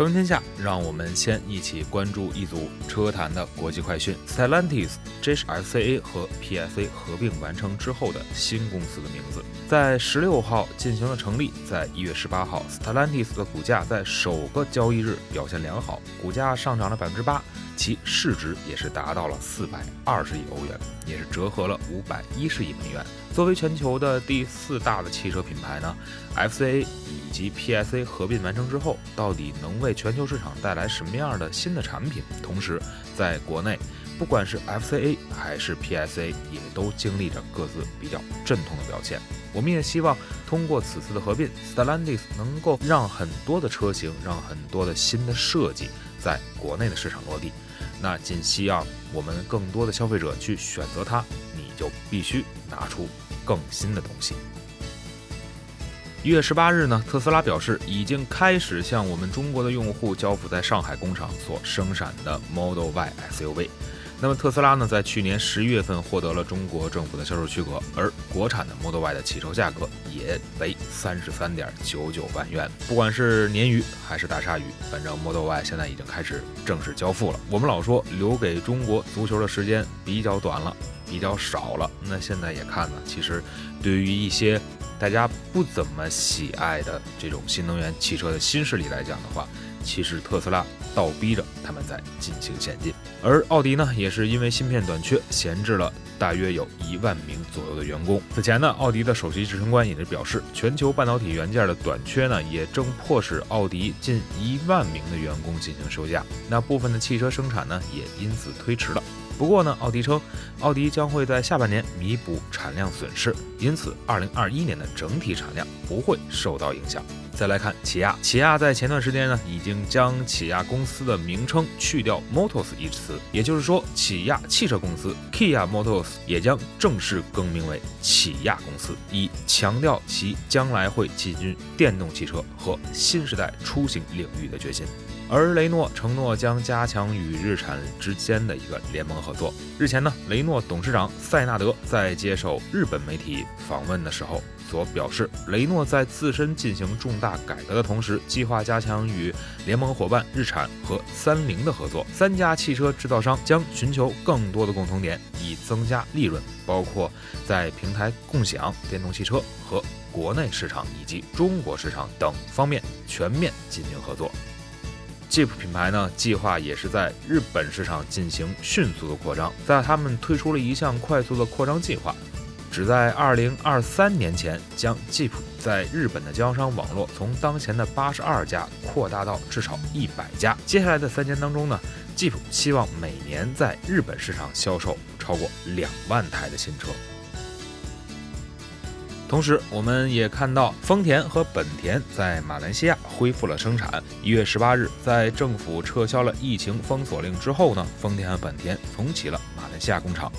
车闻天下，让我们先一起关注一组车坛的国际快讯。Stellantis，这是 sca 和 PSA 合并完成之后的新公司的名字，在十六号进行了成立。在一月十八号，Stellantis 的股价在首个交易日表现良好，股价上涨了百分之八，其市值也是达到了四百二十亿欧元，也是折合了五百一十亿美元。作为全球的第四大的汽车品牌呢，FCA 以及 PSA 合并完成之后，到底能为全球市场带来什么样的新的产品？同时，在国内，不管是 FCA 还是 PSA，也都经历着各自比较阵痛的表现。我们也希望通过此次的合并，Stellantis 能够让很多的车型，让很多的新的设计在国内的市场落地。那仅需要我们更多的消费者去选择它，你就必须拿出。更新的东西。一月十八日呢，特斯拉表示已经开始向我们中国的用户交付在上海工厂所生产的 Model Y SUV。那么特斯拉呢，在去年十一月份获得了中国政府的销售许可，而国产的 Model Y 的起售价格也为三十三点九九万元。不管是鲶鱼还是大鲨鱼，反正 Model Y 现在已经开始正式交付了。我们老说留给中国足球的时间比较短了。比较少了，那现在也看呢。其实，对于一些大家不怎么喜爱的这种新能源汽车的新势力来讲的话，其实特斯拉倒逼着他们在进行前进。而奥迪呢，也是因为芯片短缺，闲置了大约有一万名左右的员工。此前呢，奥迪的首席执行官也是表示，全球半导体元件的短缺呢，也正迫使奥迪近一万名的员工进行休假。那部分的汽车生产呢，也因此推迟了。不过呢，奥迪称，奥迪将会在下半年弥补产量损失，因此2021年的整体产量不会受到影响。再来看起亚，起亚在前段时间呢，已经将起亚公司的名称去掉 Motors 一词，也就是说，起亚汽车公司 Kia Motors 也将正式更名为起亚公司，以强调其将来会进军电动汽车和新时代出行领域的决心。而雷诺承诺将加强与日产之间的一个联盟合作。日前呢，雷诺董事长塞纳德在接受日本媒体访问的时候所表示，雷诺在自身进行重大改革的同时，计划加强与联盟伙伴日产和三菱的合作。三家汽车制造商将寻求更多的共同点，以增加利润，包括在平台共享、电动汽车和国内市场以及中国市场等方面全面进行合作。Jeep 品牌呢，计划也是在日本市场进行迅速的扩张，在他们推出了一项快速的扩张计划，只在2023年前将 Jeep 在日本的经销商网络从当前的82家扩大到至少100家。接下来的三年当中呢，Jeep 希望每年在日本市场销售超过两万台的新车。同时，我们也看到丰田和本田在马来西亚恢复了生产。一月十八日，在政府撤销了疫情封锁令之后呢，丰田和本田重启了马来西亚工厂。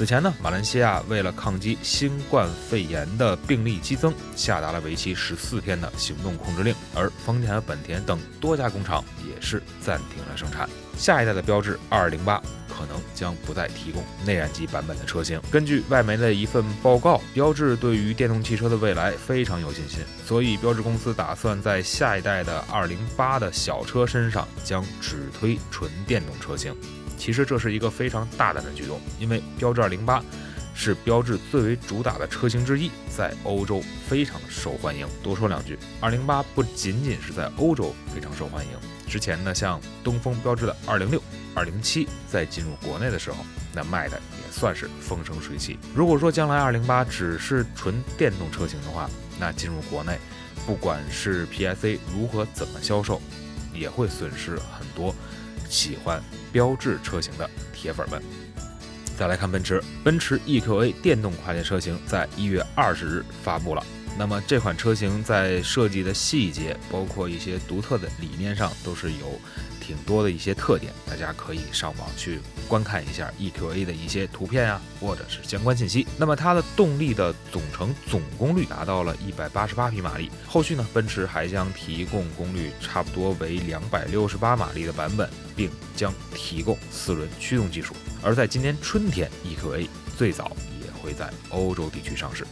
此前呢，马来西亚为了抗击新冠肺炎的病例激增，下达了为期十四天的行动控制令，而丰田和本田等多家工厂也是暂停了生产。下一代的标致二零八。可能将不再提供内燃机版本的车型。根据外媒的一份报告，标致对于电动汽车的未来非常有信心，所以标致公司打算在下一代的208的小车身上将只推纯电动车型。其实这是一个非常大胆的举动，因为标致208是标致最为主打的车型之一，在欧洲非常受欢迎。多说两句，208不仅仅是在欧洲非常受欢迎，之前呢，像东风标致的206。二零七在进入国内的时候，那卖的也算是风生水起。如果说将来二零八只是纯电动车型的话，那进入国内，不管是 PSA 如何怎么销售，也会损失很多喜欢标致车型的铁粉们。再来看奔驰，奔驰 EQA 电动跨界车型在一月二十日发布了。那么这款车型在设计的细节，包括一些独特的理念上，都是有。挺多的一些特点，大家可以上网去观看一下 EQA 的一些图片啊，或者是相关信息。那么它的动力的总成总功率达到了一百八十八匹马力。后续呢，奔驰还将提供功率差不多为两百六十八马力的版本，并将提供四轮驱动技术。而在今年春天，EQA 最早也会在欧洲地区上市。